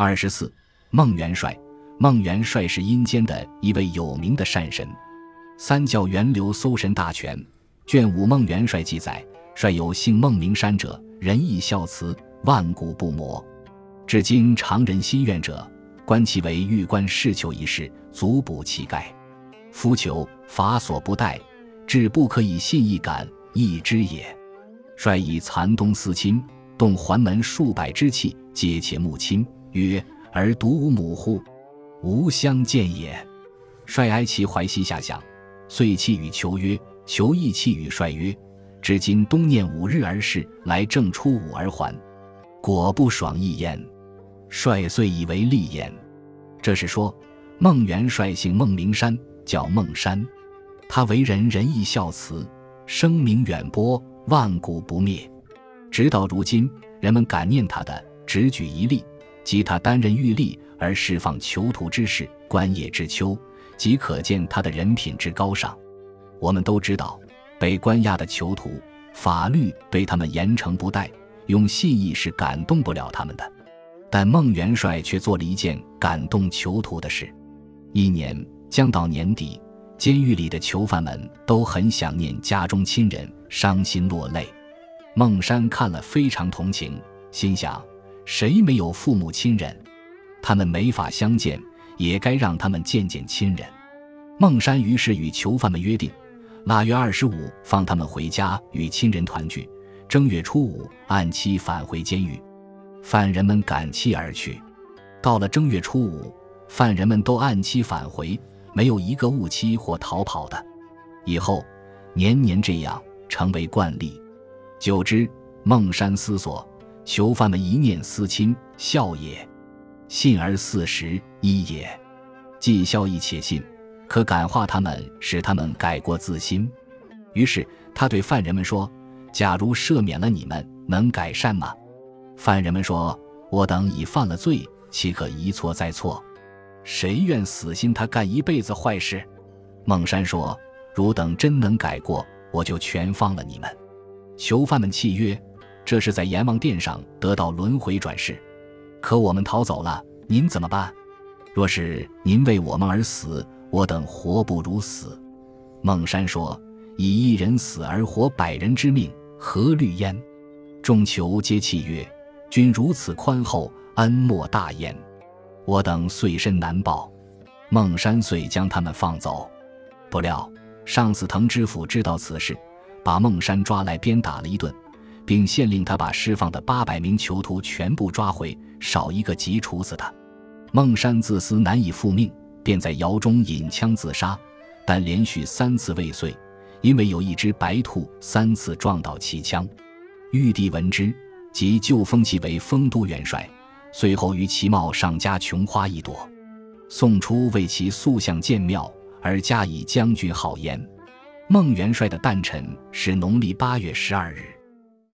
二十四，孟元帅。孟元帅是阴间的一位有名的善神。三教源流搜神大全卷五孟元帅记载，率有姓孟名山者，仁义孝慈，万古不磨。至今常人心愿者，观其为玉官侍求一事，足补其盖。夫求法所不待，至不可以信亦感义之也。率以残东司亲，动环门数百之气，皆且穆亲，曰：“而独无母乎？吾相见也。”率哀其怀西下想。遂泣与求曰：“求亦泣与帅曰：‘至今冬念五日而逝，来正初五而还，果不爽意焉。’帅遂以为利焉。”这是说，孟元帅姓孟名山，叫孟山。他为人仁义孝慈，声名远播，万古不灭。直到如今，人们感念他的只举一例，即他担任狱吏而释放囚徒之事，观夜之秋。即可见他的人品之高尚。我们都知道，被关押的囚徒，法律对他们严惩不贷，用信义是感动不了他们的。但孟元帅却做了一件感动囚徒的事。一年将到年底，监狱里的囚犯们都很想念家中亲人，伤心落泪。孟山看了非常同情，心想：谁没有父母亲人？他们没法相见。也该让他们见见亲人。孟山于是与囚犯们约定，腊月二十五放他们回家与亲人团聚，正月初五按期返回监狱。犯人们赶期而去。到了正月初五，犯人们都按期返回，没有一个误期或逃跑的。以后年年这样，成为惯例。久之，孟山思索，囚犯们一念思亲，孝也。信而四时一也，既孝亦且信，可感化他们，使他们改过自新。于是他对犯人们说：“假如赦免了你们，能改善吗？”犯人们说：“我等已犯了罪，岂可一错再错？谁愿死心他干一辈子坏事？”孟山说：“汝等真能改过，我就全放了你们。”囚犯们契约，这是在阎王殿上得到轮回转世。可我们逃走了，您怎么办？若是您为我们而死，我等活不如死。孟山说：“以一人死而活百人之命，何虑焉？”众囚皆泣曰：“君如此宽厚，恩莫大焉。”我等遂身难报。孟山遂将他们放走。不料上司滕知府知道此事，把孟山抓来鞭打了一顿。并限令他把释放的八百名囚徒全部抓回，少一个即处死他。孟山自私难以复命，便在窑中引枪自杀，但连续三次未遂，因为有一只白兔三次撞倒其枪。玉帝闻之，即就封其为丰都元帅，随后于其帽上加琼花一朵，送出为其塑像建庙，而加以将军号焉。孟元帅的诞辰是农历八月十二日。